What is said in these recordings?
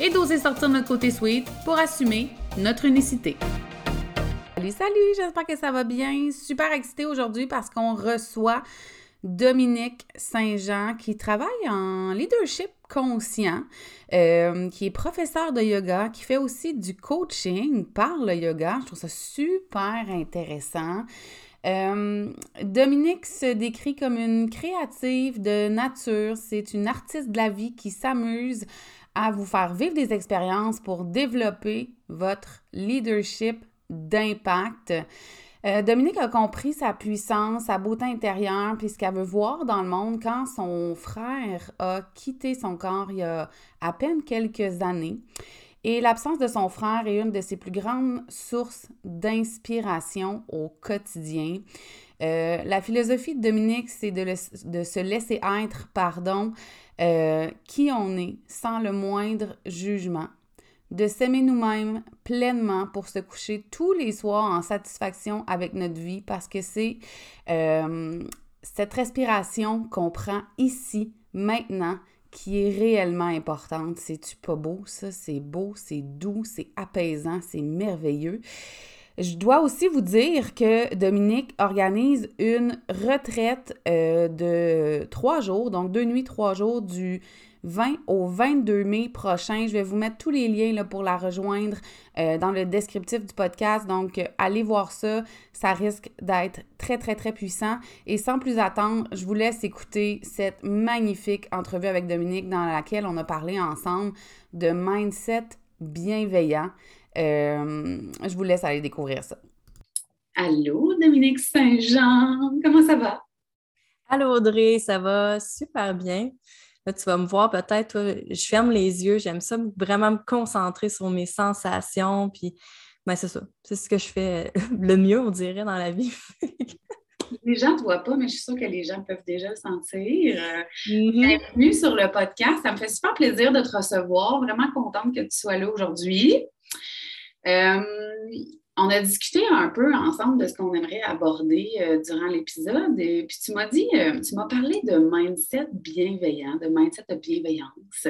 et d'oser sortir notre côté sweet pour assumer notre unicité. Salut, salut, j'espère que ça va bien. Super excitée aujourd'hui parce qu'on reçoit Dominique Saint-Jean qui travaille en leadership conscient, euh, qui est professeur de yoga, qui fait aussi du coaching par le yoga. Je trouve ça super intéressant. Euh, Dominique se décrit comme une créative de nature. C'est une artiste de la vie qui s'amuse à vous faire vivre des expériences pour développer votre leadership d'impact. Euh, Dominique a compris sa puissance, sa beauté intérieure, puis ce qu'elle veut voir dans le monde quand son frère a quitté son corps il y a à peine quelques années. Et l'absence de son frère est une de ses plus grandes sources d'inspiration au quotidien. Euh, la philosophie de Dominique, c'est de, se laisser être, pardon, euh, qui on est, sans le moindre jugement, de s'aimer nous-mêmes pleinement pour se coucher tous les soirs en satisfaction avec notre vie, parce que c'est euh, cette respiration qu'on prend ici, maintenant, qui est réellement importante. C'est-tu pas beau, ça? C'est beau, c'est doux, c'est apaisant, c'est merveilleux. Je dois aussi vous dire que Dominique organise une retraite euh, de trois jours, donc deux nuits, trois jours du 20 au 22 mai prochain. Je vais vous mettre tous les liens pour la rejoindre euh, dans le descriptif du podcast. Donc, allez voir ça. Ça risque d'être très, très, très puissant. Et sans plus attendre, je vous laisse écouter cette magnifique entrevue avec Dominique dans laquelle on a parlé ensemble de mindset bienveillant. Euh, je vous laisse aller découvrir ça. Allô, Dominique Saint-Jean, comment ça va? Allô, Audrey, ça va super bien tu vas me voir peut-être, je ferme les yeux, j'aime ça vraiment me concentrer sur mes sensations, puis ben, c'est ça. C'est ce que je fais le mieux, on dirait, dans la vie. les gens ne voient pas, mais je suis sûre que les gens peuvent déjà le sentir. Mm-hmm. Bienvenue sur le podcast. Ça me fait super plaisir de te recevoir. Vraiment contente que tu sois là aujourd'hui. Euh, on a discuté un peu ensemble de ce qu'on aimerait aborder euh, durant l'épisode. Et puis tu m'as dit, euh, tu m'as parlé de mindset bienveillant, de mindset de bienveillance.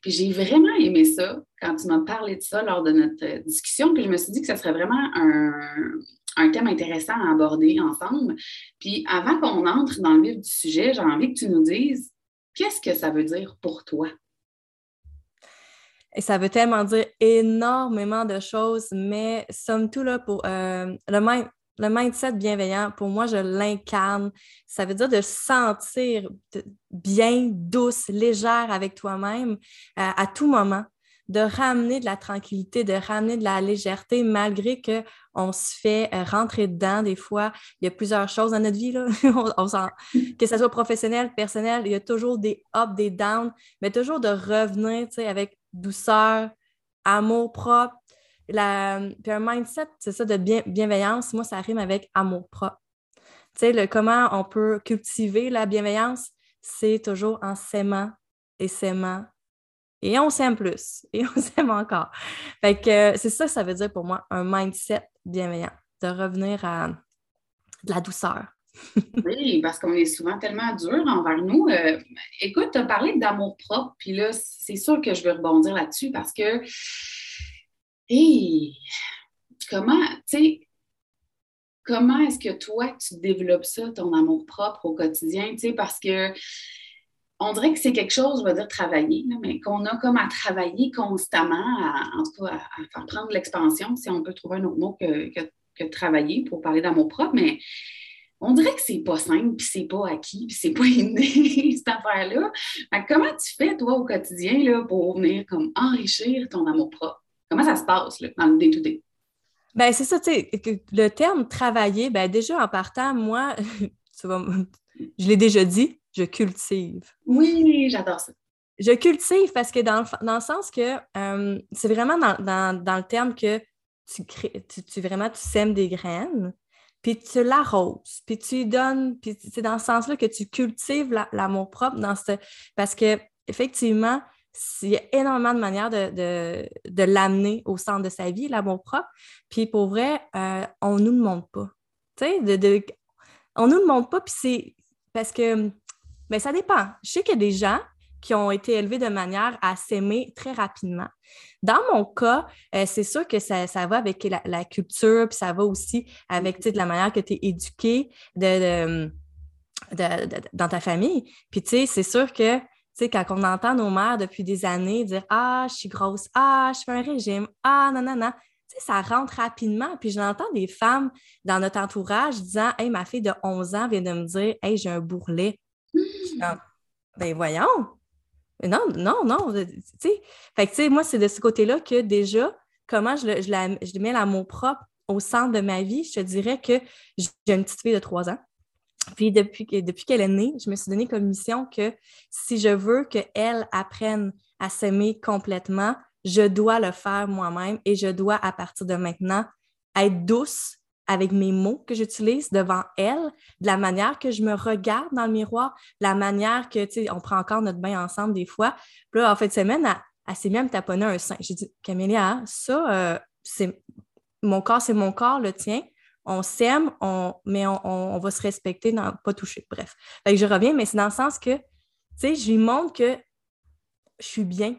Puis j'ai vraiment aimé ça quand tu m'as parlé de ça lors de notre discussion. Puis je me suis dit que ça serait vraiment un, un thème intéressant à aborder ensemble. Puis avant qu'on entre dans le vif du sujet, j'ai envie que tu nous dises qu'est-ce que ça veut dire pour toi? Et ça veut tellement dire énormément de choses, mais somme tout, là, pour euh, le, mindset bienveillant, pour moi, je l'incarne. Ça veut dire de se sentir bien, douce, légère avec toi-même euh, à tout moment, de ramener de la tranquillité, de ramener de la légèreté, malgré qu'on se fait euh, rentrer dedans. Des fois, il y a plusieurs choses dans notre vie, là. que ce soit professionnel, personnel, il y a toujours des ups, des downs, mais toujours de revenir avec douceur, amour propre. Puis un mindset, c'est ça, de bien, bienveillance. Moi, ça rime avec amour propre. Tu comment on peut cultiver la bienveillance, c'est toujours en s'aimant et s'aimant. Et on s'aime plus. Et on s'aime encore. Fait que c'est ça, ça veut dire pour moi, un mindset bienveillant. De revenir à de la douceur. oui, parce qu'on est souvent tellement dur envers nous. Euh, écoute, tu as parlé d'amour propre, puis là, c'est sûr que je vais rebondir là-dessus parce que, hey, comment, tu sais, comment est-ce que toi, tu développes ça, ton amour propre au quotidien, tu sais, parce que on dirait que c'est quelque chose, je vais dire travailler, mais qu'on a comme à travailler constamment, en tout cas à, faire prendre l'expansion, si on peut trouver un autre mot que, travailler pour parler d'amour propre, mais on dirait que c'est pas simple, puis c'est pas acquis, puis c'est pas inné, cette affaire-là. Comment tu fais, toi, au quotidien, là, pour venir comme enrichir ton amour propre? Comment ça se passe là, dans le day-to-day? Ben, c'est ça, tu sais, le terme travailler, ben déjà en partant, moi, tu je l'ai déjà dit, je cultive. Oui, j'adore ça. je cultive parce que dans le, dans le sens que euh, c'est vraiment dans, dans, le terme que tu, crées, tu, vraiment tu sèmes des graines, puis tu l'arroses, puis tu donnes, puis c'est dans ce sens-là que tu cultives l'amour propre dans ce... Parce que effectivement, il y a énormément de manières de, de, l'amener au centre de sa vie, l'amour propre. Puis pour vrai, euh, on ne nous le montre pas. Tu sais, de, on ne nous le montre pas, puis c'est parce que mais ça dépend. Je sais qu'il y a des gens qui ont été élevés de manière à s'aimer très rapidement. Dans mon cas, euh, c'est sûr que ça, va avec la, culture, puis ça va aussi avec de la manière que tu es éduqué de, dans ta famille. Puis tu sais, c'est sûr que quand on entend nos mères depuis des années dire Ah, je suis grosse, ah, je fais un régime, ah, non, non, non, ça rentre rapidement. Puis j'entends des femmes dans notre entourage disant Hey, ma fille de 11 ans vient de me dire Hey, j'ai un bourrelet. Ben voyons. Non, non, non. Tu sais, fait que, tu sais, moi, c'est de ce côté-là que déjà, comment je, le, je, la, je mets l'amour propre au centre de ma vie, je te dirais que j'ai une petite fille de trois ans. Puis depuis, depuis qu'elle est née, je me suis donné comme mission que si je veux qu'elle apprenne à s'aimer complètement, je dois le faire moi-même et je dois, à partir de maintenant, être douce avec mes mots que j'utilise devant elle, de la manière que je me regarde dans le miroir, de la manière que, tu sais, on prend encore notre bain ensemble des fois. Puis là, en fin de semaine, elle, s'est même taponné un sein. J'ai dit, Camélia, ça, euh, c'est mon corps, c'est mon corps, le tien. On s'aime, on, mais on, va se respecter, pas toucher. Bref. Fait que je reviens, mais c'est dans le sens que, tu sais, je lui montre que je suis bien.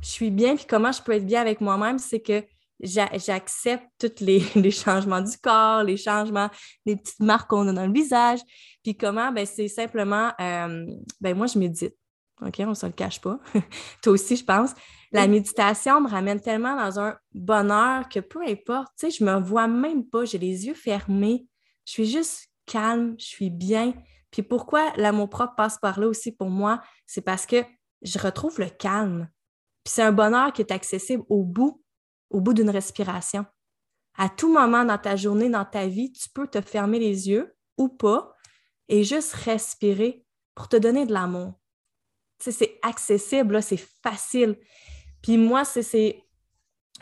Je suis bien, puis comment je peux être bien avec moi-même, c'est que j'accepte tous les, changements du corps, les changements, les petites marques qu'on a dans le visage. Puis comment, ben, c'est simplement, euh, ben, moi, je médite. OK, on ne se le cache pas. Toi aussi, je pense. La méditation me ramène tellement dans un bonheur que peu importe, tu sais, je me vois même pas, j'ai les yeux fermés. Je suis juste calme, je suis bien. Puis pourquoi l'amour propre passe par là aussi pour moi, c'est parce que je retrouve le calme. Puis c'est un bonheur qui est accessible au bout au bout d'une respiration. À tout moment dans ta journée, dans ta vie, tu peux te fermer les yeux ou pas et juste respirer pour te donner de l'amour. c'est accessible, c'est facile. Puis moi, c'est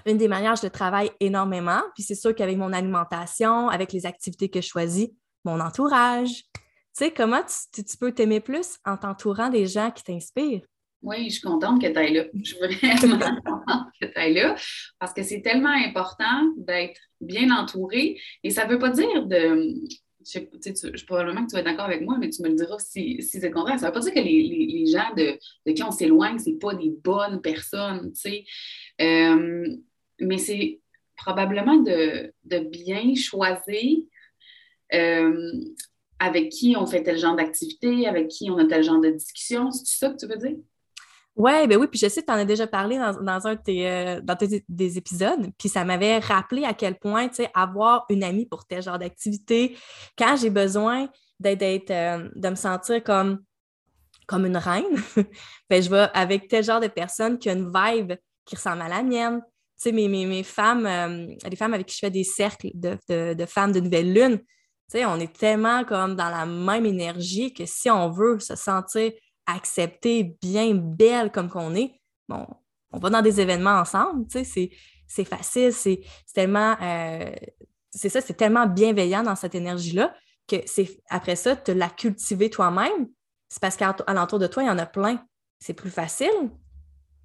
une des manières je travaille énormément. Puis c'est sûr qu'avec mon alimentation, avec les activités que je choisis, mon entourage, tu sais, comment tu peux t'aimer plus en t'entourant des gens qui t'inspirent? Oui, je suis contente que tu ailles là. Je suis vraiment contente que tu ailles là parce que c'est tellement important d'être bien entouré. Et ça ne veut pas dire de. Je, je, probablement que tu vas être d'accord avec moi, mais tu me le diras si, c'est le contraire. Ça ne veut pas dire que les, gens de, qui on s'éloigne, ce pas des bonnes personnes, tu sais. Euh, mais c'est probablement de, bien choisir euh, avec qui on fait tel genre d'activité, avec qui on a tel genre de discussion. C'est ça que tu veux dire? Ouais, ben oui, puis je sais que tu en as déjà parlé dans, un de tes, euh, dans des épisodes, puis ça m'avait rappelé à quel point, tu sais, avoir une amie pour tel genre d'activité, quand j'ai besoin d'être, euh, de me sentir comme, comme une reine, ben je vais avec tel genre de personne qui a une vibe qui ressemble à la mienne. Tu sais, mes, mes, femmes, euh, les femmes avec qui je fais des cercles de, de, de femmes de nouvelle lune, tu sais, on est tellement comme dans la même énergie que si on veut se sentir accepter bien belle comme qu'on est, bon, on va dans des événements ensemble, tu sais, c'est facile, c'est tellement, euh, c'est ça, c'est tellement bienveillant dans cette énergie-là que c'est après ça, te la cultiver toi-même, c'est parce qu'à l'entour de toi, il y en a plein. C'est plus facile.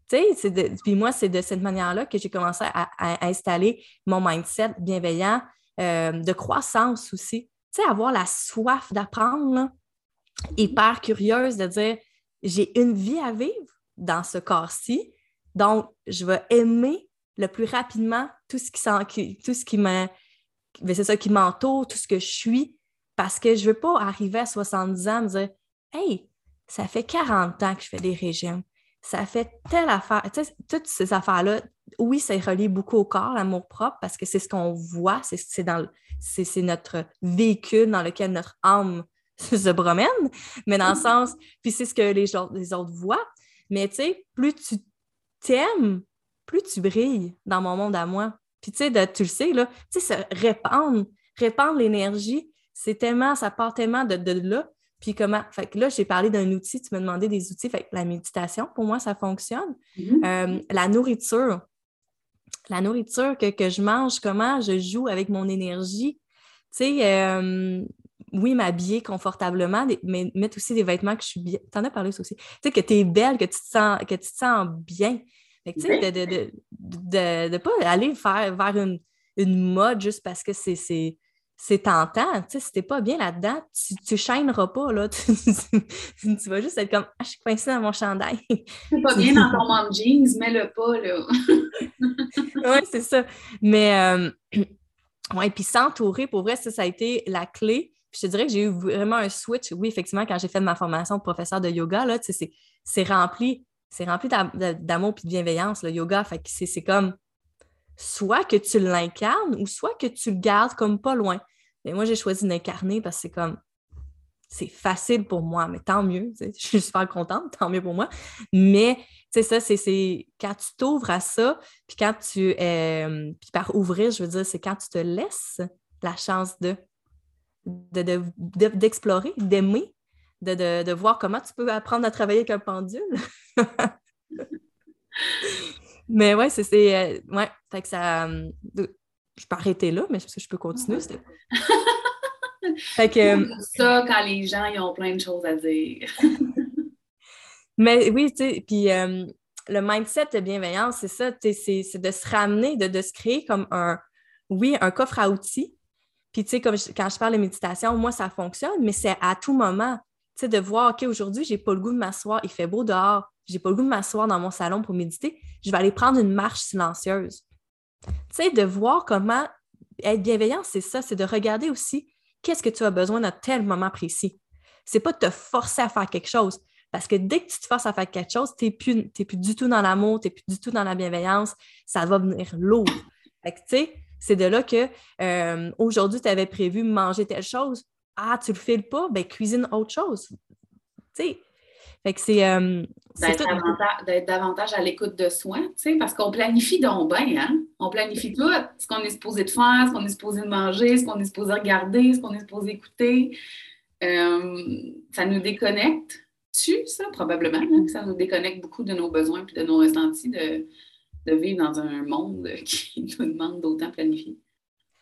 Puis moi, c'est de cette manière-là que j'ai commencé à, installer mon mindset bienveillant, euh, de croissance aussi. Tu sais, avoir la soif d'apprendre, hyper curieuse de dire j'ai une vie à vivre dans ce corps-ci, donc je vais aimer le plus rapidement tout ce qui, tout ce qui ben, c'est ça qui m'entoure, tout ce que je suis, parce que je ne veux pas arriver à 70 ans et me dire Hey, ça fait 40 ans que je fais des régimes. Ça fait telle affaire. Toutes ces affaires-là, oui, ça est relié beaucoup au corps, l'amour propre, parce que c'est ce qu'on voit, c'est notre véhicule dans lequel notre âme se promène, mais dans le sens, puis c'est ce que les, les autres voient. Mais tu sais, plus tu t'aimes, plus tu brilles dans mon monde à moi. Puis tu sais, tu le sais, là, tu sais, se répandre, répandre l'énergie, c'est tellement, ça part tellement de, de là Puis comment? Fait que là, j'ai parlé d'un outil, tu m'as demandé des outils. Fait que la méditation, pour moi, ça fonctionne. Mm-hmm. Euh, la nourriture. La nourriture que, que, je mange, comment je joue avec mon énergie. Tu sais, euh, oui, m'habiller confortablement, mais mettre aussi des vêtements que je suis bien. Tu en as parlé aussi. Tu sais, que tu es belle, que tu te sens, que tu te sens bien. Fait que, tu sais, de ne de, pas aller faire vers une, une mode juste parce que c'est c'est tentant. Tu sais, si t'es pas bien là-dedans, tu, tu chaîneras pas, là. Tu, vas juste être comme ah, je suis coincée dans mon chandail. C'est pas bien dans ton manque jeans, mets-le pas, là. oui, c'est ça. Mais euh, ouais, puis s'entourer, pour vrai, ça, ça a été la clé. Je te dirais que j'ai eu vraiment un switch. Oui, effectivement, quand j'ai fait ma formation de professeur de yoga, là, tu sais, c'est rempli. C'est rempli d'amour et de bienveillance, le yoga. Fait que c'est comme soit que tu l'incarnes ou soit que tu le gardes comme pas loin. Mais moi, j'ai choisi d'incarner parce que c'est comme c'est facile pour moi, mais tant mieux. Je suis super contente, tant mieux pour moi. Mais c'est ça, c'est quand tu t'ouvres à ça, puis quand tu. Euh, puis par ouvrir, je veux dire, c'est quand tu te laisses la chance de d'explorer, d'aimer, de, de, voir comment tu peux apprendre à travailler avec un pendule. Mais ouais, c'est. Euh, ouais, fait que ça. Euh, je peux arrêter là, mais je peux continuer. fait que. Euh, ça quand les gens ils ont plein de choses à dire. mais oui, tu sais, puis le mindset de bienveillance, c'est ça, c'est de se ramener, de, de, se créer comme un, oui, un coffre à outils. Puis, tu sais, comme quand je parle de méditation, moi, ça fonctionne, mais c'est à tout moment, tu sais, de voir, OK, aujourd'hui, j'ai pas le goût de m'asseoir, il fait beau dehors, j'ai pas le goût de m'asseoir dans mon salon pour méditer, je vais aller prendre une marche silencieuse. Tu sais, de voir comment être bienveillant, c'est ça, c'est de regarder aussi qu'est-ce que tu as besoin dans tel moment précis. C'est pas de te forcer à faire quelque chose. Parce que dès que tu te forces à faire quelque chose, tu n'es plus, plus du tout dans l'amour, tu n'es plus du tout dans la bienveillance, ça va venir lourd. Fait que, tu sais, c'est de là que euh, aujourd'hui, tu avais prévu manger telle chose. Ah, tu le files pas, ben cuisine autre chose. Tu sais, fait que c'est. Euh, d'être davantage, à l'écoute de soi, tu sais, parce qu'on planifie donc bien, hein? On planifie tout, ce qu'on est supposé de faire, ce qu'on est supposé de manger, ce qu'on est supposé regarder, ce qu'on est supposé écouter. Euh, ça nous déconnecte. Tu, ça, probablement, hein? ça nous déconnecte beaucoup de nos besoins et de nos ressentis de, vivre dans un monde qui nous demande d'autant planifier.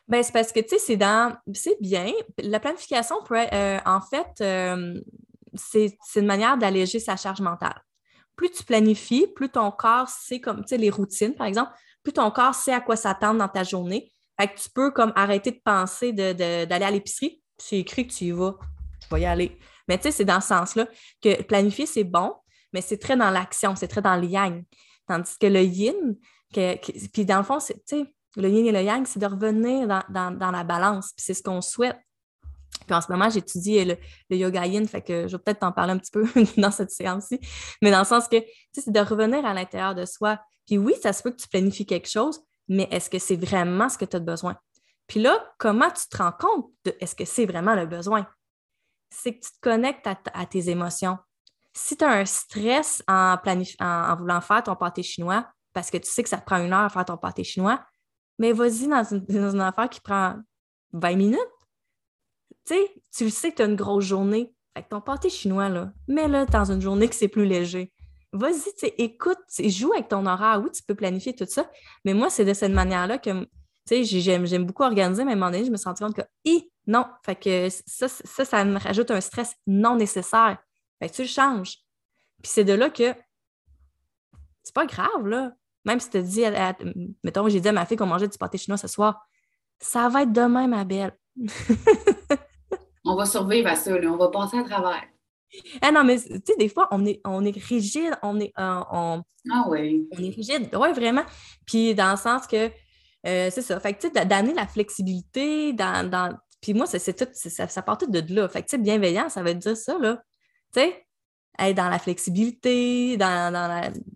Bien, c'est parce que, tu sais, c'est dans... C'est bien. La planification pourrait, euh, en fait, c'est une manière d'alléger sa charge mentale. Plus tu planifies, plus ton corps sait comme, tu sais, les routines, par exemple, plus ton corps sait à quoi s'attendre dans ta journée. Que tu peux comme arrêter de penser d'aller à l'épicerie. C'est écrit que tu y vas, tu vas y aller. Mais tu sais, c'est dans ce sens-là que planifier, c'est bon, mais c'est très dans l'action, c'est très dans le yang. Tandis que le yin, puis dans le fond, sais, le yin et le yang, c'est de revenir dans, la balance. Puis c'est ce qu'on souhaite. Puis en ce moment, j'étudie le, yoga yin, fait que je vais peut-être t'en parler un petit peu dans cette séance-ci. Mais dans le sens que, c'est de revenir à l'intérieur de soi. Puis oui, ça se peut que tu planifies quelque chose, mais est-ce que c'est vraiment ce que tu as besoin? Puis là, comment tu te rends compte de est-ce que c'est vraiment le besoin? C'est que tu te connectes à, tes émotions. Si tu as un stress en, en, voulant faire ton pâté chinois, parce que tu sais que ça te prend une heure à faire ton pâté chinois, mais vas-y dans une, affaire qui prend 20 minutes tu sais, tu le sais que tu as une grosse journée. Fait que ton pâté chinois, là, mets-le dans une journée que c'est plus léger. Vas-y, écoute, joue avec ton horaire. Oui, tu peux planifier tout ça. Mais moi, c'est de cette manière-là que, sais, j'aime beaucoup organiser, mais à un moment donné, je me suis rendu compte que, non, fait que ça, ça, ça me rajoute un stress non nécessaire. Que tu le changes. Puis c'est de là que c'est pas grave, là. Même si tu te dis, mettons, j'ai dit à ma fille qu'on mangeait du pâté chinois ce soir, ça va être demain, ma belle. on va survivre à ça, on va passer à travers. Ah non, mais tu sais, des fois, on est, on est rigide, on est, euh, on, ah oui. on est rigide, oui, vraiment. Puis dans le sens que, euh, c'est ça, fait que tu sais, d'amener la flexibilité dans, dans... Puis moi, c'est tout, ça, ça part tout de là. Fait que tu sais, bienveillant, ça veut dire ça, là. Être dans la flexibilité, dans,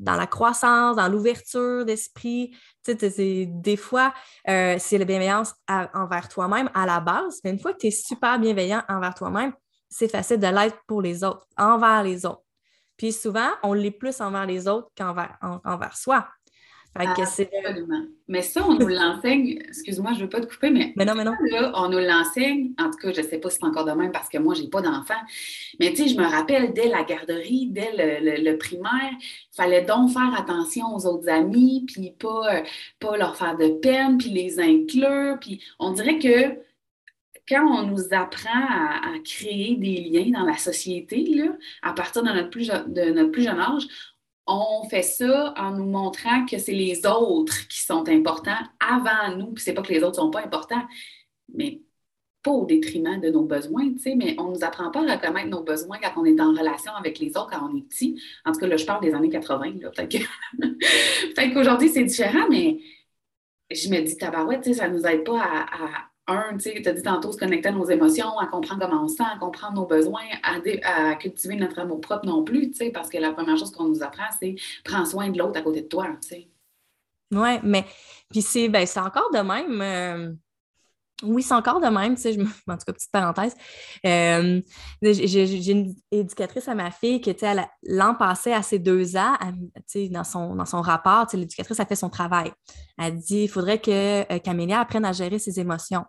la, croissance, dans l'ouverture d'esprit. Tu sais, des fois, euh, c'est la bienveillance envers toi-même à la base, mais une fois que tu es super bienveillant envers toi-même, c'est facile de l'être pour les autres, envers les autres. Puis souvent, on l'est plus envers les autres qu'envers envers soi. Absolument. Mais ça, on nous l'enseigne, excuse-moi, je ne veux pas te couper, mais, mais non, mais non. on nous l'enseigne, en tout cas, je ne sais pas si c'est encore de même parce que moi, je n'ai pas d'enfant, mais tu sais, je me rappelle, dès la garderie, dès le, primaire, il fallait donc faire attention aux autres amis, puis pas, euh, pas leur faire de peine, puis les inclure, puis on dirait que quand on nous apprend à, créer des liens dans la société, là, à partir de notre, plus, de notre plus jeune âge, on fait ça en nous montrant que c'est les autres qui sont importants avant nous. Puis c'est pas que les autres sont pas importants, mais pas au détriment de nos besoins, tu sais, mais on nous apprend pas à reconnaître nos besoins quand on est en relation avec les autres, quand on est petit. En tout cas, là, je parle des années 80, peut-être qu'aujourd'hui, c'est différent, mais je me dis, tabarouette, tu sais, ça nous aide pas à un, tu sais, as dit tantôt, se connecter à nos émotions, à comprendre comment on se sent, à comprendre nos besoins, à, cultiver notre amour propre non plus, tu sais, parce que la première chose qu'on nous apprend, c'est prends soin de l'autre à côté de toi, tu sais. Oui, mais puis c'est ben, encore de même. Euh, oui, c'est encore de même, tu sais, je, en tout cas, petite parenthèse. Euh, j'ai une éducatrice à ma fille qui, l'an passé, à ses deux ans, sais, dans, son, dans son rapport, l'éducatrice a fait son travail. Elle dit il faudrait que euh, Camélia apprenne à gérer ses émotions.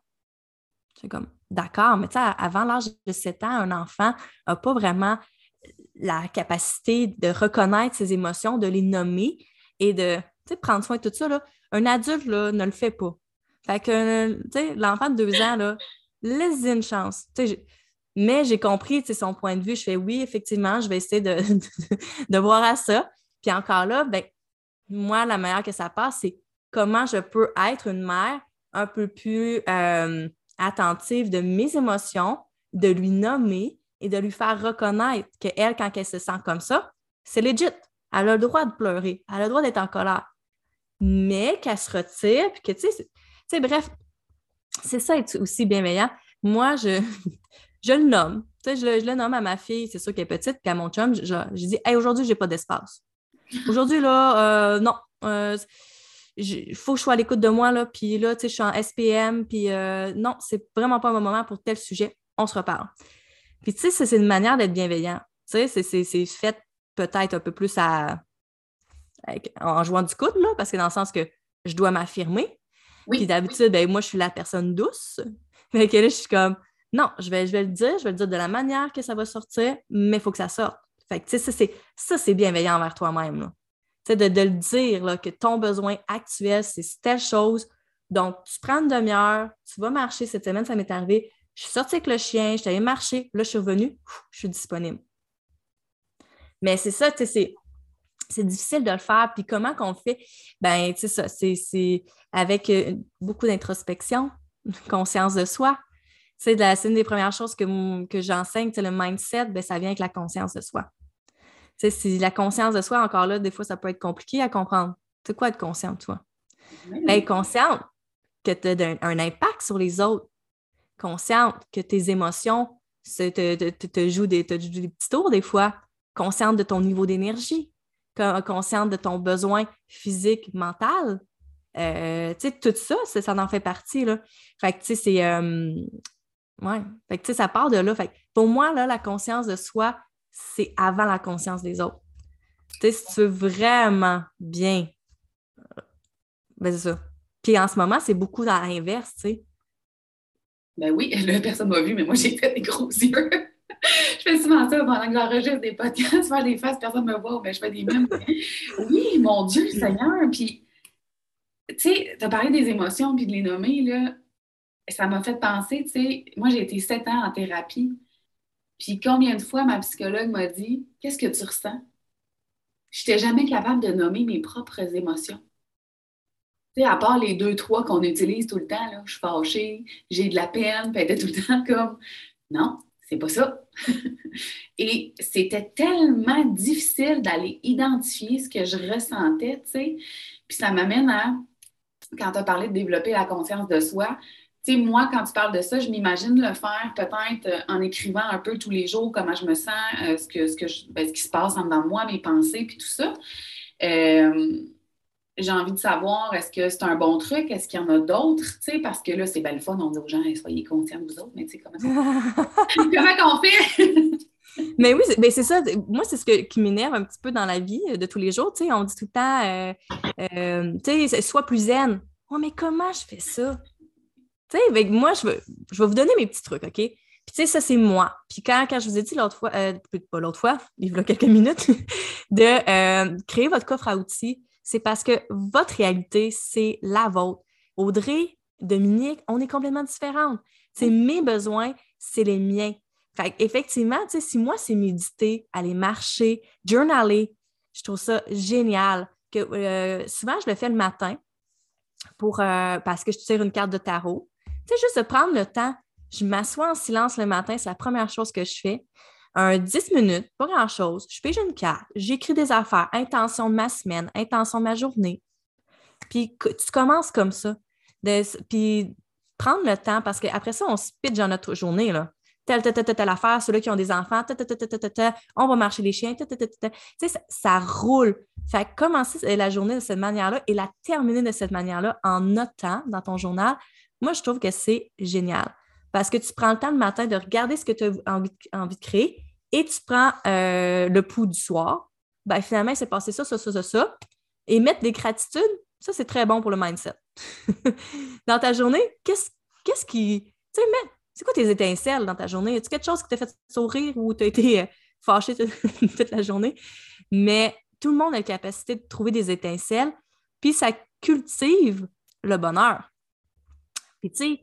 C'est comme, d'accord, mais tu sais, avant l'âge de 7 ans, un enfant n'a pas vraiment la capacité de reconnaître ses émotions, de les nommer et de prendre soin de tout ça. Là. Un adulte là, ne le fait pas. Fait que, l'enfant de deux ans, là, laisse une chance. mais j'ai compris son point de vue. Je fais oui, effectivement, je vais essayer de, de, voir à ça. Puis encore là, ben, moi, la manière que ça passe, c'est comment je peux être une mère un peu plus euh, attentive de mes émotions, de lui nommer et de lui faire reconnaître qu'elle, quand elle se sent comme ça, c'est legit. Elle a le droit de pleurer, elle a le droit d'être en colère. Mais qu'elle se retire, puis que, tu sais, bref, c'est ça être aussi bienveillant. Moi, je, je le nomme. Tu sais, je, le nomme à ma fille, c'est sûr qu'elle est petite, puis à mon chum, je, dis Hey, aujourd'hui, j'ai pas d'espace. Aujourd'hui, là, euh, non. Euh, il faut que je sois à l'écoute de moi, là, puis là, tu sais, je suis en SPM, puis euh, non, c'est vraiment pas un moment pour tel sujet, on se reparle. Puis tu sais, c'est une manière d'être bienveillant. Tu sais, c'est fait peut-être un peu plus à, en jouant du coude, là, parce que dans le sens que je dois m'affirmer. puis d'habitude, ben, moi, je suis la personne douce. Mais que là, je suis comme, non, je vais, je vais le dire, je vais le dire de la manière que ça va sortir, mais il faut que ça sorte. Fait que, tu sais, ça, c'est bienveillant envers toi-même de, de le dire là, que ton besoin actuel, c'est telle chose. Donc, tu prends une demi-heure, tu vas marcher. Cette semaine, ça m'est arrivé. Je suis sortie avec le chien, je allée marcher. Là, je suis revenue, je suis disponible. Mais c'est ça, tu sais, c'est difficile de le faire. Puis comment qu'on le fait? Ben, tu sais, ça, c'est avec euh, beaucoup d'introspection, conscience de soi. C'est une des premières choses que, que j'enseigne, le mindset, ben, ça vient avec la conscience de soi si la conscience de soi, encore là, des fois, ça peut être compliqué à comprendre. C'est quoi être consciente, toi? Être consciente que tu as un, impact sur les autres. Consciente que tes émotions te, jouent des, petits tours des fois. Consciente de ton niveau d'énergie. Consciente de ton besoin physique, mental. Euh, tout ça, ça, en fait partie. Là. Fait que, tu sais, c'est. Euh, ouais. Fait que, ça part de là. Fait pour moi, là, la conscience de soi, c'est avant la conscience des autres. Tu sais, si tu veux vraiment bien, ben c'est ça. Puis en ce moment, c'est beaucoup dans l'inverse, tu sais. Ben oui, là, personne m'a vu, mais moi, j'ai fait des gros yeux. je fais souvent ça pendant que j'enregistre des podcasts, faire des faces, personne ne me voit, mais je fais des mêmes. oui, mon Dieu, Seigneur. Puis, tu sais, tu as parlé des émotions puis de les nommer, là. Ça m'a fait penser, tu sais, moi, j'ai été sept ans en thérapie. Puis combien de fois ma psychologue m'a dit Qu'est-ce que tu ressens? Je n'étais jamais capable de nommer mes propres émotions. Tu à part les deux, trois qu'on utilise tout le temps, là, je suis fâchée, j'ai de la peine, puis elle était tout le temps comme Non, c'est pas ça. Et c'était tellement difficile d'aller identifier ce que je ressentais, tu sais. Puis ça m'amène à, quand tu as parlé de développer la conscience de soi, sais, moi, quand tu parles de ça, je m'imagine le faire peut-être euh, en écrivant un peu tous les jours comment je me sens, euh, ce, que, ce, que ben, ce qui se passe en dedans de moi, mes pensées, puis tout ça. Euh, j'ai envie de savoir, est-ce que c'est un bon truc? Est-ce qu'il y en a d'autres? Tu sais, parce que là, c'est belle le fun, on dit aux gens, soyez conscients de vous autres, mais tu sais, comment, comment qu'on fait? Mais oui, c'est ben, ça. Moi, c'est ce qui m'énerve un petit peu dans la vie de tous les jours. on dit tout le temps, euh, euh, tu sais, sois plus zen. Oh, mais comment je fais ça? Tu sais, moi, je vais, je vais vous donner mes petits trucs, OK? Puis, tu sais, ça, c'est moi. Puis, quand, quand je vous ai dit l'autre fois, euh, pas l'autre fois, il y a quelques minutes, de créer votre coffre à outils, c'est parce que votre réalité, c'est la vôtre. Audrey, Dominique, on est complètement différentes. C'est mes besoins, c'est les miens. Fait effectivement, si moi, c'est méditer, aller marcher, journaler, je trouve ça génial. Que, euh, souvent, je le fais le matin pour, euh, parce que je tire une carte de tarot. Tu sais, juste de prendre le temps, je m'assois en silence le matin, c'est la première chose que je fais. Un 10 minutes, pas grand-chose. Je pige une carte, j'écris des affaires, intention de ma semaine, intention de ma journée. Puis tu commences comme ça. puis prendre le temps, parce qu'après ça, on se dans notre journée. Là telle, telle, telle, telle affaire, ceux-là qui ont des enfants, on va marcher les chiens, ça, roule. Fait commencer la journée de cette manière-là et la terminer de cette manière-là en notant dans ton journal, moi, je trouve que c'est génial. Parce que tu prends le temps le matin de regarder ce que tu as envie, de créer et tu prends euh, le pouls du soir. Ben, finalement, c'est passé ça, ça, ça, ça, ça. Et mettre des gratitudes, ça, c'est très bon pour le mindset. dans ta journée, qu'est-ce, qu'est-ce qui. Tu sais, c'est quoi tes étincelles dans ta journée? Est-ce quelque chose qui t'a fait sourire ou tu as été euh, fâché toute la journée? Mais tout le monde a la capacité de trouver des étincelles, puis ça cultive le bonheur. Puis tu sais,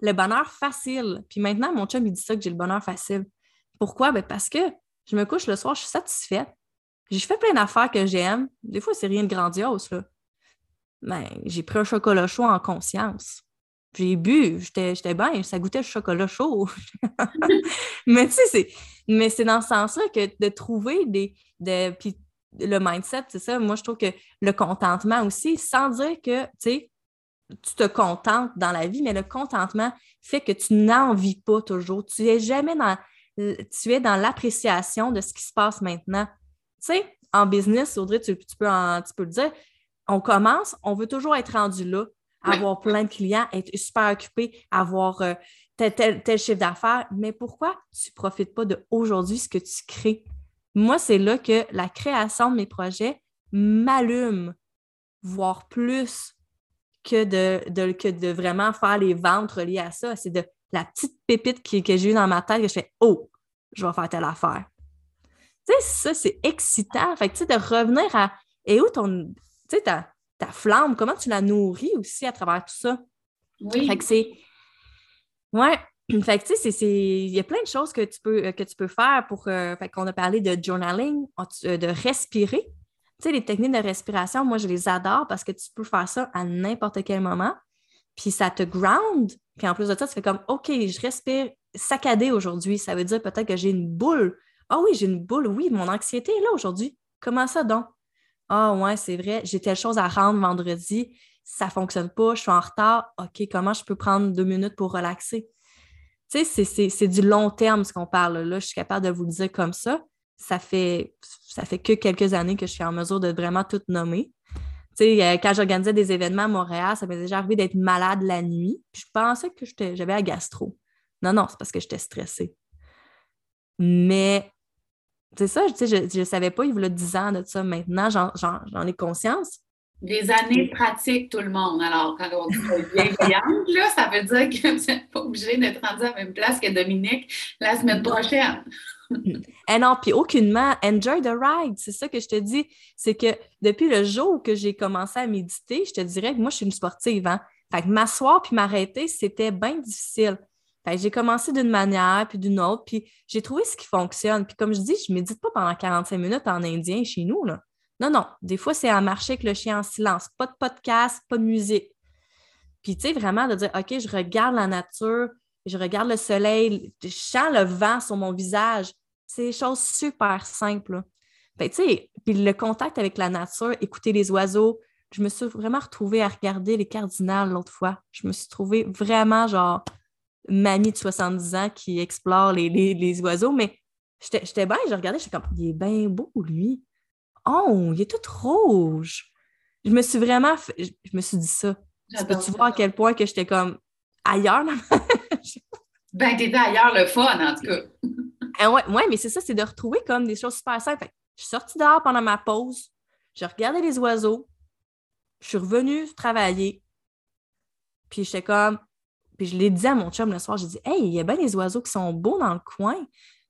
le bonheur facile. Puis maintenant, mon chum, il dit ça que j'ai le bonheur facile. Pourquoi? Ben parce que je me couche le soir, je suis satisfaite. J'ai fait plein d'affaires que j'aime. Des fois, c'est rien de grandiose, là. Mais j'ai pris un chocolat chaud en conscience. J'ai bu, j'étais bien, ça goûtait le chocolat chaud. mais tu sais, c'est, mais c'est dans ce sens-là que de trouver des. De, puis le mindset, c'est ça. Moi, je trouve que le contentement aussi, sans dire que, tu sais, tu te contentes dans la vie, mais le contentement fait que tu n'en vis pas toujours. Tu es jamais dans. Tu es dans l'appréciation de ce qui se passe maintenant. Tu sais, en business, Audrey, tu, peux, tu peux le dire, on commence, on veut toujours être rendu là avoir plein de clients, être super occupé, avoir euh, tel, tel, chiffre d'affaires. Mais pourquoi tu ne profites pas de aujourd'hui ce que tu crées? Moi, c'est là que la création de mes projets m'allume, voire plus que de, que de vraiment faire les ventes reliées à ça. C'est de la petite pépite que j'ai eue dans ma tête que je fais Oh, je vais faire telle affaire. Tu sais, ça, c'est excitant. Fait tu sais, de revenir à Et où ton. Tu sais, ta flamme, comment tu la nourris aussi à travers tout ça. Oui. Fait que c'est. Ouais. Fait que tu sais, il y a plein de choses que tu peux, que tu peux faire pour. Euh, fait qu'on a parlé de journaling, euh, de respirer. Les techniques de respiration, moi, je les adore parce que tu peux faire ça à n'importe quel moment. Puis ça te ground. Puis en plus de ça, tu fais comme OK, je respire saccadé aujourd'hui. Ça veut dire peut-être que j'ai une boule. Ah oui, j'ai une boule. Oui, mon anxiété est là aujourd'hui. Comment ça donc? Ah ouais, c'est vrai, j'ai telle chose à rendre vendredi, ça ne fonctionne pas, je suis en retard. OK, comment je peux prendre deux minutes pour relaxer? Tu sais, c'est du long terme ce qu'on parle là. Je suis capable de vous le dire comme ça. Ça fait, ça fait que quelques années que je suis en mesure de vraiment tout nommer. Euh, quand j'organisais des événements à Montréal, ça m'est déjà arrivé d'être malade la nuit. Je pensais que j'avais la gastro. Non, non, c'est parce que j'étais stressée. Mais c'est ça, je ne savais pas, il voulait 10 ans de ça. Maintenant, j'en ai conscience. Des années pratiques, tout le monde. Alors, quand on dit bienveillante, là, ça veut dire que vous n'êtes pas obligé d'être rendu à la même place que Dominique la semaine prochaine. Eh non, puis aucunement, enjoy the ride. C'est ça que je te dis. C'est que depuis le jour que j'ai commencé à méditer, je te dirais que moi, je suis une sportive. Hein? Fait que m'asseoir puis m'arrêter, c'était bien difficile j'ai commencé d'une manière, puis d'une autre, puis j'ai trouvé ce qui fonctionne. Puis comme je dis, je ne médite pas pendant 45 minutes en indien chez nous. Là. Non, non. Des fois, c'est à marcher avec le chien en silence. Pas de podcast, pas de musique. Puis, tu sais, vraiment de dire, OK, je regarde la nature, je regarde le soleil, je sens le vent sur mon visage. C'est des choses super simples. tu sais, puis le contact avec la nature, écouter les oiseaux, je me suis vraiment retrouvée à regarder les cardinales l'autre fois. Je me suis trouvée vraiment genre mamie de 70 ans qui explore les, oiseaux, mais j'étais bien, je regardais, j'étais comme, il est bien beau, lui. Oh, il est tout rouge. Je me suis vraiment, je me suis dit ça. Peux-tu voir à quel point que j'étais comme ailleurs? ben, t'étais ailleurs le fun, en tout cas. Ah ouais, ouais, mais c'est ça, c'est de retrouver comme des choses super simples. je suis sortie dehors pendant ma pause, je regardais les oiseaux, je suis revenue travailler, puis j'étais comme, puis je l'ai dit à mon chum le soir, j'ai dit, hey, il y a bien des oiseaux qui sont beaux dans le coin.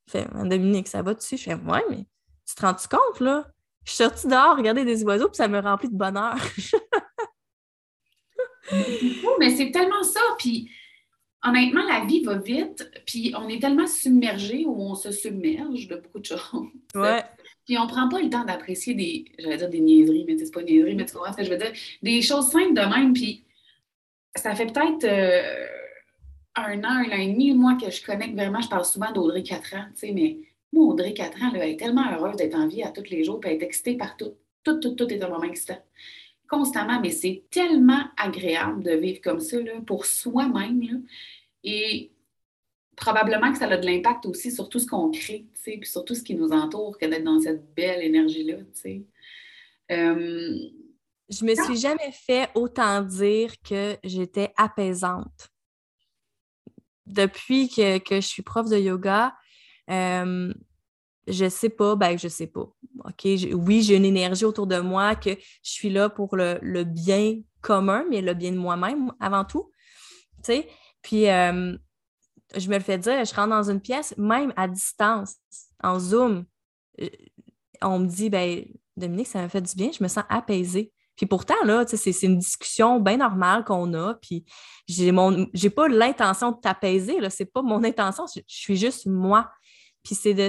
Fait, Dominique, ça va dessus? Je fais, ouais, mais tu te rends -tu compte, là? Je suis sortie dehors regarder des oiseaux, puis ça me remplit de bonheur. mais c'est tellement ça. Puis honnêtement, la vie va vite, puis on est tellement submergé ou on se submerge de beaucoup de choses. Ouais. Puis on prend pas le temps d'apprécier des, j'allais dire des niaiseries, mais c'est pas des niaiseries, mais tu comprends ce que je veux dire? Des choses simples de même, puis ça fait peut-être euh, un an, un an et demi, moi, que je connecte vraiment, je parle souvent d'Audrey 4 ans, tu sais, mais moi, Audrey 4 ans, elle est tellement heureuse d'être en vie à tous les jours, puis elle est excitée par tout. Tout, tout, tout est un moment excitant constamment, mais c'est tellement agréable de vivre comme ça là, pour soi-même. Et probablement que ça a de l'impact aussi sur tout ce qu'on crée, puis sur tout ce qui nous entoure, que d'être dans cette belle énergie-là. Euh, je me suis jamais fait autant dire que j'étais apaisante. Depuis que, je suis prof de yoga, euh, je sais pas, ben je sais pas. OK, oui, j'ai une énergie autour de moi que je suis là pour le, bien commun, mais le bien de moi-même avant tout. Tu sais, puis euh, je me le fais dire, je rentre dans une pièce, même à distance, en Zoom, euh, on me dit, ben Dominique, ça m'a fait du bien, je me sens apaisée. Puis pourtant, là, c'est une discussion bien normale qu'on a. Puis j'ai pas l'intention de t'apaiser, là. C'est pas mon intention. Je, je, suis juste moi. Puis c'est de,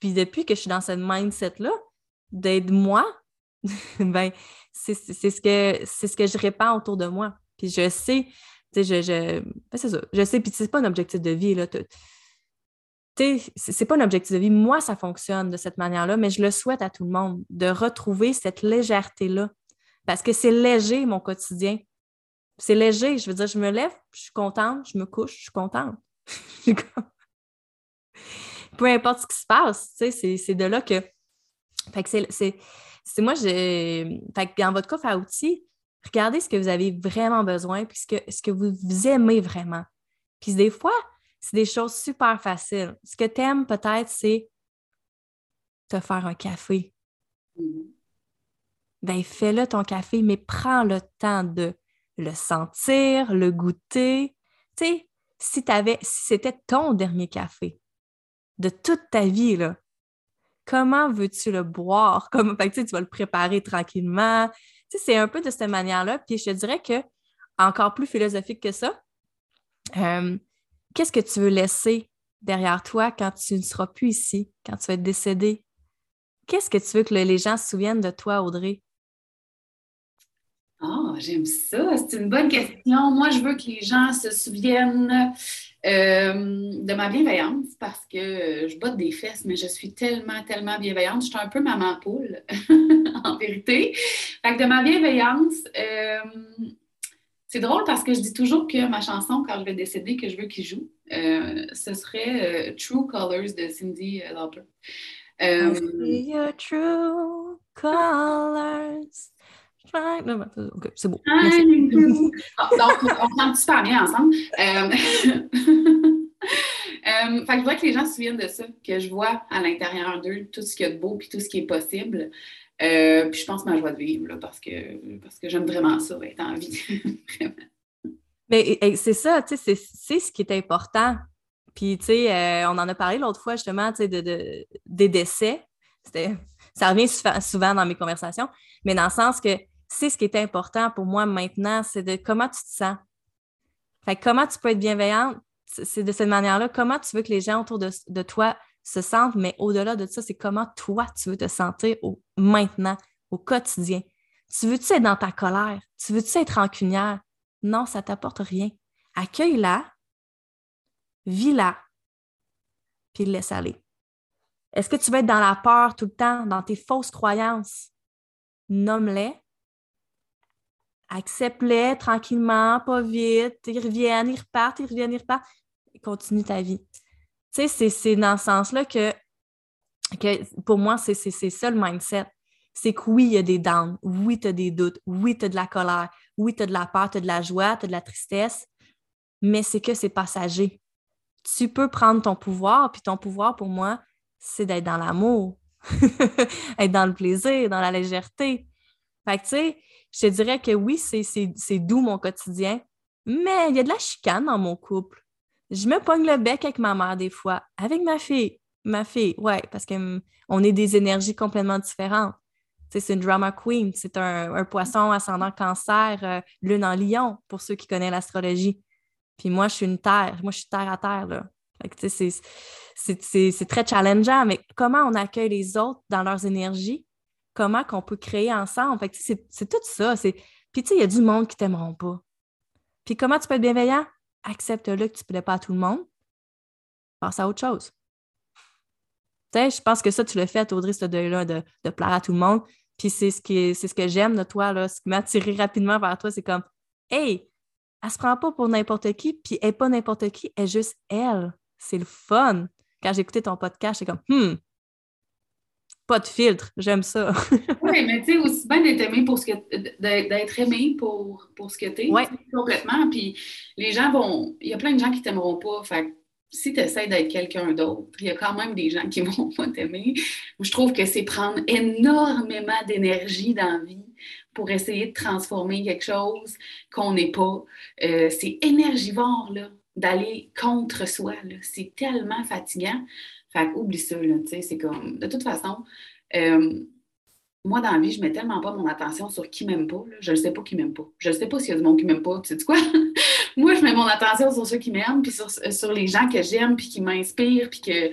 puis depuis que je suis dans cette mindset-là, d'être moi, ben, c'est ce, que, ce que je répands autour de moi. Puis je sais, tu je, ben, c'est ça, je sais, puis c'est pas un objectif de vie, là. C'est pas un objectif de vie. Moi, ça fonctionne de cette manière-là, mais je le souhaite à tout le monde, de retrouver cette légèreté-là. Parce que c'est léger, mon quotidien. C'est léger. Je veux dire, je me lève, je suis contente, je me couche, je suis contente. peu importe ce qui se passe, c'est de là que. Fait que c'est moi, j'ai. Fait que dans votre coffre à outils, regardez ce que vous avez vraiment besoin, puis ce que, ce que vous, aimez vraiment. Puis des fois, c'est des choses super faciles. Ce que tu aimes peut-être, c'est te faire un café. Ben, fais-le ton café, mais prends le temps de le sentir, le goûter. Tu sais, si, si c'était ton dernier café, de toute ta vie, là. Comment veux-tu le boire? Comment, fait tu vas le préparer tranquillement. c'est un peu de cette manière-là. Puis je te dirais que, encore plus philosophique que ça, euh, qu'est-ce que tu veux laisser derrière toi quand tu ne seras plus ici, quand tu vas être décédé? Qu'est-ce que tu veux que les gens se souviennent de toi, Audrey? Ah, j'aime ça. C'est une bonne question. Moi, je veux que les gens se souviennent euh, de ma bienveillance parce que je botte des fesses, mais je suis tellement, tellement bienveillante. Je suis un peu maman poule, en vérité. Fait que de ma bienveillance, euh, c'est drôle parce que je dis toujours que ma chanson, quand je vais décéder, que je veux qu'il joue, euh, ce serait True Colors de Cindy Lauper. true colors c'est bon. donc, on chante super bien ensemble. Euh, euh, fait que je vois que les gens se souviennent de ça, que je vois à l'intérieur d'eux tout ce qu'il y a de beau puis tout ce qui est possible. Euh, puis je pense ma joie de vivre là, parce que, parce que j'aime vraiment ça, être en vie. Mais c'est ça, tu sais, c'est ce qui est important. Puis, tu sais, on en a parlé l'autre fois, justement, tu sais, de, de, des décès. Ça revient souvent dans mes conversations, mais dans le sens que c'est ce qui est important pour moi maintenant, c'est de comment tu te sens. Fait comment tu peux être bienveillante, c'est de cette manière-là. Comment tu veux que les gens autour de, toi se sentent, mais au-delà de ça, c'est comment toi tu veux te sentir au, maintenant, au quotidien. Tu veux-tu être dans ta colère? Tu veux-tu être rancunière? Non, ça ne t'apporte rien. Accueille-la, vis-la, puis laisse aller. Est-ce que tu veux être dans la peur tout le temps, dans tes fausses croyances? Nomme-les, accepte-les tranquillement, pas vite, ils reviennent, ils repartent, ils reviennent, ils repartent, continue ta vie. Tu sais, c'est dans ce sens-là que, que, pour moi, c'est ça le mindset. C'est que oui, il y a des downs, oui, tu as des doutes, oui, tu as de la colère, oui, tu as de la peur, tu as de la joie, tu as de la tristesse, mais c'est que c'est passager. tu peux prendre ton pouvoir, puis ton pouvoir pour moi, c'est d'être dans l'amour, être dans le plaisir, dans la légèreté. Fait que, tu sais, je te dirais que oui, c'est doux mon quotidien, mais il y a de la chicane dans mon couple. Je me pogne le bec avec ma mère des fois, avec ma fille. Ma fille, ouais, parce qu'on est des énergies complètement différentes. C'est une drama queen, c'est un, poisson ascendant cancer, euh, lune en lion, pour ceux qui connaissent l'astrologie. Puis moi, je suis une terre, moi, je suis terre à terre. Là. C'est très challengeant, mais comment on accueille les autres dans leurs énergies? Comment qu'on peut créer ensemble? C'est tout ça. Puis tu sais, il y a du monde qui t'aimeront pas. Puis comment tu peux être bienveillant? Accepte-le que tu ne plais pas à tout le monde. Passe à autre chose. Tu sais, je pense que ça, tu le fais, Audrey, ce deuil-là, de, plaire à tout le monde. Puis c'est ce, c'est ce que j'aime de toi, là, ce qui m'a attiré rapidement vers toi, c'est comme Hey, elle se prend pas pour n'importe qui, puis elle n'est pas n'importe qui, elle est juste elle. C'est le fun. Quand j'écoutais ton podcast, j'étais comme Hmm, pas de filtre, j'aime ça. oui, mais tu sais, aussi bien d'être aimé pour ce que d'être aimé pour, pour ce que tu es. Ouais. Complètement. Puis les gens vont. Il y a plein de gens qui t'aimeront pas. Fait si tu essaies d'être quelqu'un d'autre, il y a quand même des gens qui vont pas t'aimer. Je trouve que c'est prendre énormément d'énergie dans la vie pour essayer de transformer quelque chose qu'on n'est pas. Euh, c'est énergivore, là, d'aller contre soi. C'est tellement fatigant. Fait oublie ça, là, tu sais, c'est comme... De toute façon, euh, moi, dans la vie, je mets tellement pas mon attention sur qui m'aime pas. Je ne sais pas qui m'aime pas. Je ne sais pas s'il y a du monde qui m'aime pas. Tu sais quoi? moi, je mets mon attention sur ceux qui m'aiment, puis sur, sur, les gens que j'aime, puis qui m'inspirent, puis que,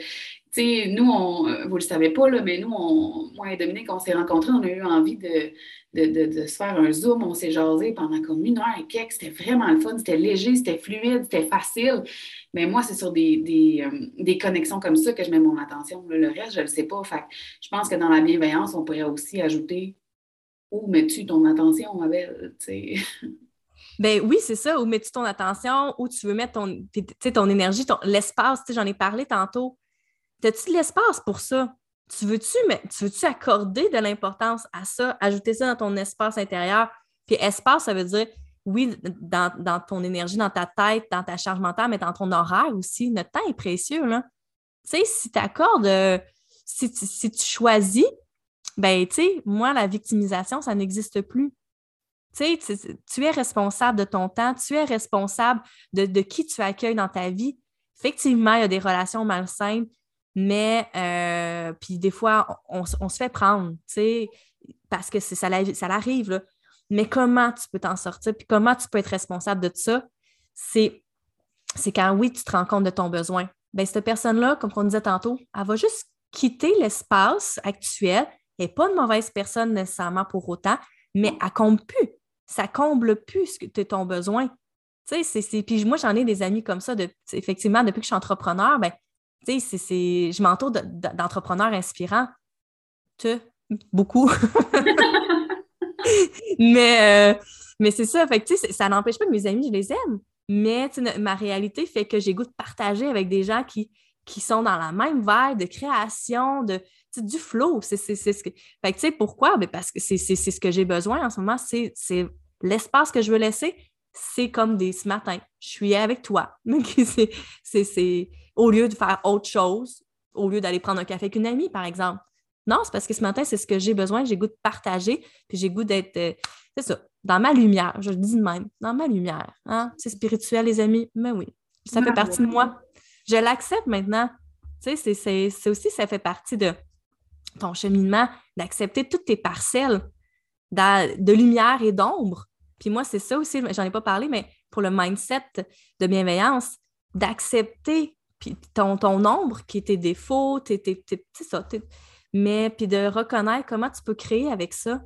sais, nous, on, euh, vous le savez pas, là, mais nous, on, moi et Dominique, on s'est rencontrés, on a eu envie de, se faire un zoom, on s'est jasé pendant comme une heure et quelques. C'était vraiment le fun, c'était léger, c'était fluide, c'était facile. Mais moi, c'est sur des, euh, connexions comme ça que je mets mon attention. Le reste, je ne le sais pas. Je pense que dans la bienveillance, on pourrait aussi ajouter où mets-tu ton attention, Abel? Ben oui, c'est ça. Où mets-tu ton attention? Où tu veux mettre ton, ton énergie, ton, l'espace? J'en ai parlé tantôt. As-tu de l'espace pour ça? Tu veux-tu, tu veux-tu accorder de l'importance à ça, ajouter ça dans ton espace intérieur? Puis espace, ça veut dire, oui, dans, ton énergie, dans ta tête, dans ta charge mentale, mais dans ton horaire aussi. Notre temps est précieux, là. Tu sais, si tu accordes, euh, si, tu choisis, ben, tu sais, moi, la victimisation, ça n'existe plus. Tu sais, tu es responsable de ton temps, tu es responsable de, de qui tu accueilles dans ta vie. Effectivement, il y a des relations malsaines, mais euh, puis des fois, on, se fait prendre, tu sais, parce que ça, ça arrive. Mais comment tu peux t'en sortir, puis comment tu peux être responsable de ça, c'est, quand oui, tu te rends compte de ton besoin. Bien, cette personne-là, comme on disait tantôt, elle va juste quitter l'espace actuel. Elle n'est pas une mauvaise personne nécessairement pour autant, mais elle comble plus. Ça comble plus ce que ton besoin. Tu sais, c'est, Puis moi, j'en ai des amis comme ça, de, effectivement, depuis que je suis entrepreneur, ben, c'est, je m'entoure d'entrepreneurs inspirants. Tu beaucoup. mais euh, mais c'est ça. Fait ça n'empêche pas que mes amis, je les aime. Mais ma réalité fait que j'ai goût de partager avec des gens qui, qui sont dans la même vibe de création, de, du flow. C'est, ce que... Fait que, tu sais, pourquoi? Ben, parce que c'est, ce que j'ai besoin en ce moment. C'est, l'espace que je veux laisser. C'est comme des ce matin. Je suis avec toi. c'est, au lieu de faire autre chose, au lieu d'aller prendre un café avec une amie, par exemple. Non, c'est parce que ce matin, c'est ce que j'ai besoin, j'ai goût de partager, puis j'ai goût d'être, euh, c'est ça, dans ma lumière, je le dis de même, dans ma lumière. Hein? C'est spirituel, les amis, mais oui, ça fait partie de moi. Je l'accepte maintenant. Tu sais, c'est aussi, ça fait partie de ton cheminement, d'accepter toutes tes parcelles de lumière et d'ombre. Puis moi, c'est ça aussi, j'en ai pas parlé, mais pour le mindset de bienveillance, d'accepter ton, ton ombre qui est tes défauts, tes, c'est ça, mais puis de reconnaître comment tu peux créer avec ça,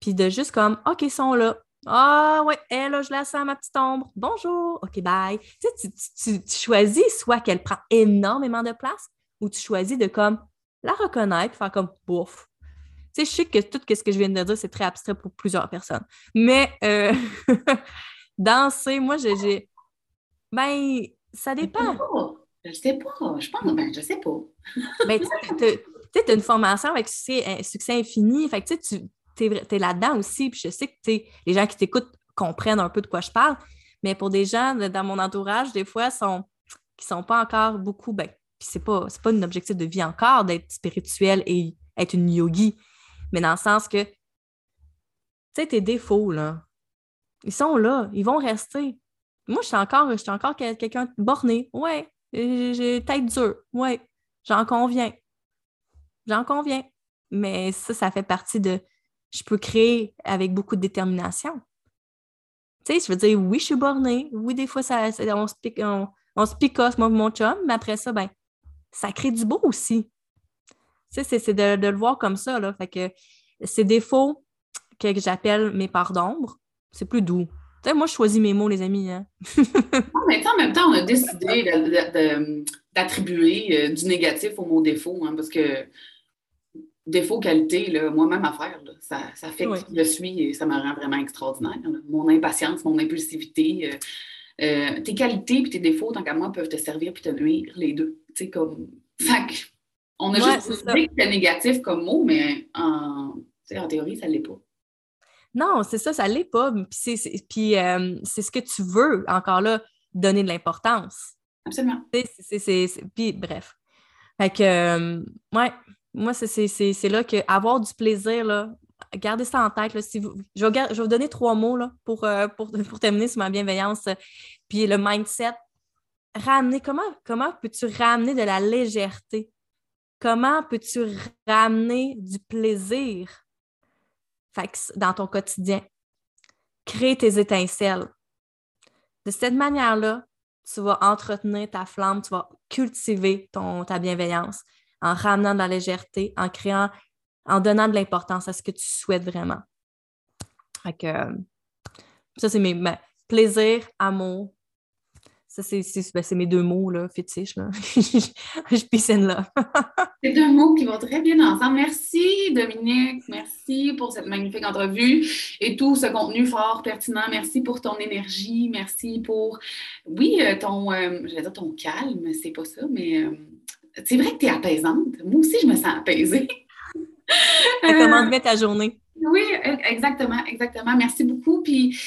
puis de juste comme, OK, ils sont là. Ah ouais, elle, là, je la sens, ma petite ombre. Bonjour, OK, bye. Tu, sais, tu, choisis soit qu'elle prend énormément de place ou tu choisis de comme la reconnaître, faire comme bouf. Tu sais, je sais que tout ce que je viens de dire, c'est très abstrait pour plusieurs personnes. Mais euh, danser, moi, j'ai. Ben, ça dépend. Je sais pas. Je pense, ben, je sais pas. ben, tu as une formation avec succès, succès infini. Fait tu es, là-dedans aussi. Puis je sais que les gens qui t'écoutent comprennent un peu de quoi je parle. Mais pour des gens dans mon entourage, des fois, sont qui sont pas encore beaucoup, ben, puis c'est pas, pas un objectif de vie encore d'être spirituel et être une yogi, mais dans le sens que, tu sais, tes défauts, là, ils sont là, ils vont rester. Moi, je suis encore, encore quelqu'un borné. Ouais, j'ai tête dure. Ouais, j'en conviens. J'en conviens. Mais ça, ça fait partie de. Je peux créer avec beaucoup de détermination. Tu sais, je veux dire, oui, je suis bornée. Oui, des fois, ça, on, se pique, moi, mon chum, mais après ça, ben, ça crée du beau aussi. Tu sais, c'est de, le voir comme ça, là. Fait que ces défauts que j'appelle mes parts d'ombre, c'est plus doux. Moi, je choisis mes mots, les amis. Hein? non, mais en même temps, on a décidé d'attribuer euh, du négatif au mot défaut, hein, parce que défaut, qualité, moi-même à faire, ça, ça, fait que je suis et ça me rend vraiment extraordinaire. Mon impatience, mon impulsivité, euh, euh, tes qualités et tes défauts, tant qu'à moi, peuvent te servir puis te nuire, les deux. Tu comme. on a juste dit que c'est négatif comme mot, mais en, en théorie, ça ne l'est pas. Non, c'est ça, ça ne l'est pas. Puis euh, c'est ce que tu veux, encore là, donner de l'importance. Absolument. Puis bref. Fait que, ouais, moi, c'est là que avoir du plaisir, là, gardez ça en tête. si vous, je, vais, vous donner trois mots là, pour, euh, pour, pour, terminer sur ma bienveillance. Puis le mindset. Ramener, comment, comment peux-tu ramener de la légèreté? Comment peux-tu ramener du plaisir? Dans ton quotidien? Créer tes étincelles. De cette manière-là, tu vas entretenir ta flamme, tu vas cultiver ton, ta bienveillance en ramenant de la légèreté, en créant, en donnant de l'importance à ce que tu souhaites vraiment. Fait que, ça, c'est mes, ben, plaisir, amour. Ça, c'est ben, mes deux mots, là, fétiches, là. je piscine là. c'est deux mots qui vont très bien ensemble. Merci, Dominique. Merci pour cette magnifique entrevue et tout ce contenu fort, pertinent. Merci pour ton énergie. Merci pour, oui, euh, ton, euh, dire ton calme, c'est pas ça, mais euh, c'est vrai que tu es apaisante. Moi aussi, je me sens apaisée. Comment te met ta journée? Oui, exactement, exactement. Merci beaucoup. Puis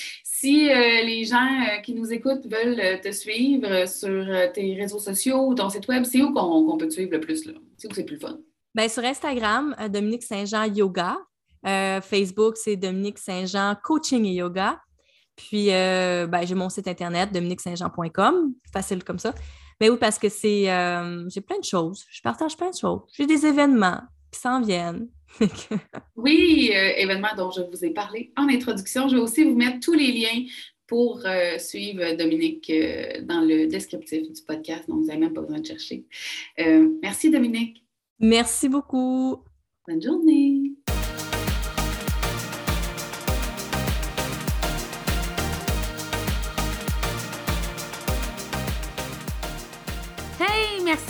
si euh, les gens euh, qui nous écoutent veulent euh, te suivre sur tes réseaux sociaux ou ton site web, c'est où qu'on peut te suivre le plus? C'est où c'est plus fun? Bien, sur Instagram, Dominique Saint-Jean Yoga. Facebook, c'est Dominique Saint-Jean Coaching et Yoga. Puis, ben, j'ai mon site internet, dominiquesaintjean.com. Facile comme ça. Mais oui, parce que c'est. J'ai plein de choses. Je partage plein de choses. J'ai des événements qui s'en viennent. oui, euh, événements dont je vous ai parlé en introduction. Je vais aussi vous mettre tous les liens pour euh, suivre Dominique dans le descriptif du podcast. Donc, vous n'avez même pas besoin de chercher. merci, Dominique. Merci beaucoup. Bonne journée.